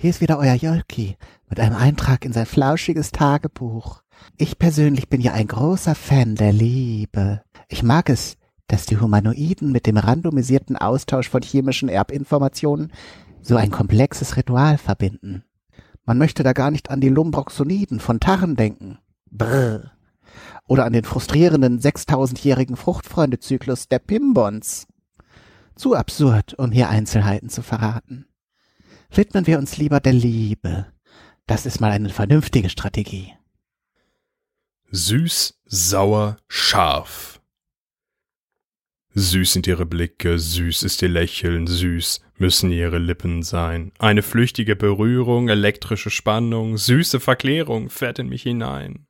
Hier ist wieder euer Jolki mit einem Eintrag in sein flauschiges Tagebuch. Ich persönlich bin ja ein großer Fan der Liebe. Ich mag es, dass die Humanoiden mit dem randomisierten Austausch von chemischen Erbinformationen so ein komplexes Ritual verbinden. Man möchte da gar nicht an die Lumbroxoniden von Tarren denken. Brr. Oder an den frustrierenden 6000-jährigen Fruchtfreundezyklus der Pimbons. Zu absurd, um hier Einzelheiten zu verraten. Widmen wir uns lieber der Liebe. Das ist mal eine vernünftige Strategie. Süß, sauer, scharf. Süß sind ihre Blicke, süß ist ihr Lächeln, süß müssen ihre Lippen sein. Eine flüchtige Berührung, elektrische Spannung, süße Verklärung fährt in mich hinein.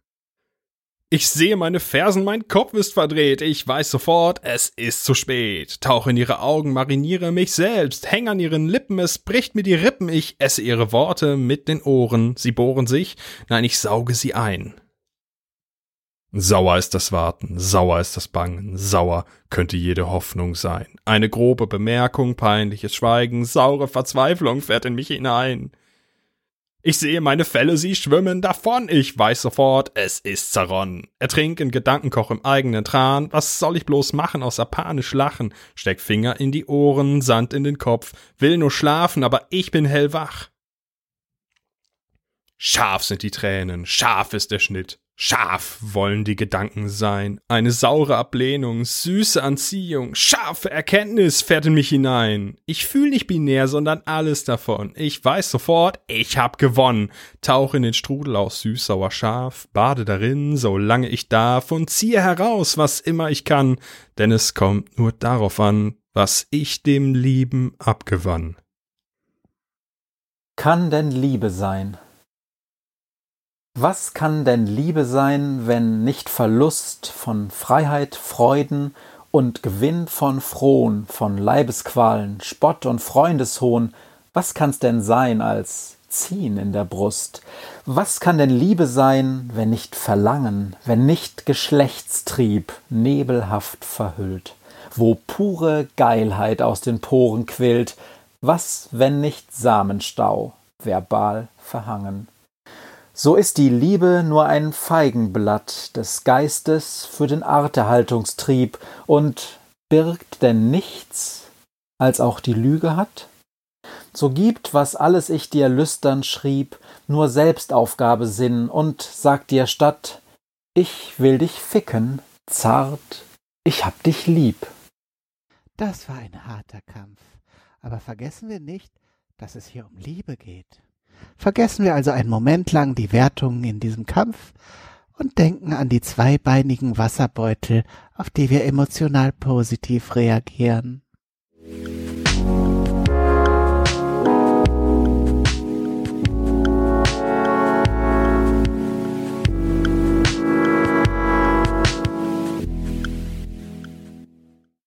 Ich sehe meine Fersen, mein Kopf ist verdreht, ich weiß sofort, es ist zu spät. Tauche in ihre Augen, mariniere mich selbst, häng an ihren Lippen, es bricht mir die Rippen, ich esse ihre Worte mit den Ohren, sie bohren sich, nein, ich sauge sie ein. Sauer ist das Warten, sauer ist das Bangen, sauer könnte jede Hoffnung sein. Eine grobe Bemerkung, peinliches Schweigen, saure Verzweiflung fährt in mich hinein. Ich sehe meine Felle, sie schwimmen davon. Ich weiß sofort, es ist zerronnen. Ertrink in Gedankenkoch im eigenen Tran. Was soll ich bloß machen, außer panisch lachen? Steck Finger in die Ohren, Sand in den Kopf. Will nur schlafen, aber ich bin hellwach. Scharf sind die Tränen, scharf ist der Schnitt. Scharf wollen die Gedanken sein, eine saure Ablehnung, süße Anziehung, scharfe Erkenntnis fährt in mich hinein. Ich fühle nicht binär, sondern alles davon. Ich weiß sofort, ich hab gewonnen. Tauche in den Strudel aus süß, sauer, scharf, bade darin, solange ich darf und ziehe heraus, was immer ich kann, denn es kommt nur darauf an, was ich dem Lieben abgewann. Kann denn Liebe sein? Was kann denn Liebe sein, wenn nicht Verlust von Freiheit, Freuden und Gewinn von Frohn, von Leibesqualen, Spott und Freundeshohn? Was kann's denn sein als Ziehen in der Brust? Was kann denn Liebe sein, wenn nicht Verlangen, wenn nicht Geschlechtstrieb nebelhaft verhüllt, wo pure Geilheit aus den Poren quillt? Was, wenn nicht Samenstau, verbal verhangen? So ist die Liebe nur ein Feigenblatt des Geistes für den Arterhaltungstrieb und birgt denn nichts, als auch die Lüge hat? So gibt, was alles ich dir lüstern schrieb, nur Selbstaufgabe Sinn und sagt dir statt, ich will dich ficken, zart, ich hab dich lieb. Das war ein harter Kampf. Aber vergessen wir nicht, dass es hier um Liebe geht. Vergessen wir also einen Moment lang die Wertungen in diesem Kampf und denken an die zweibeinigen Wasserbeutel, auf die wir emotional positiv reagieren.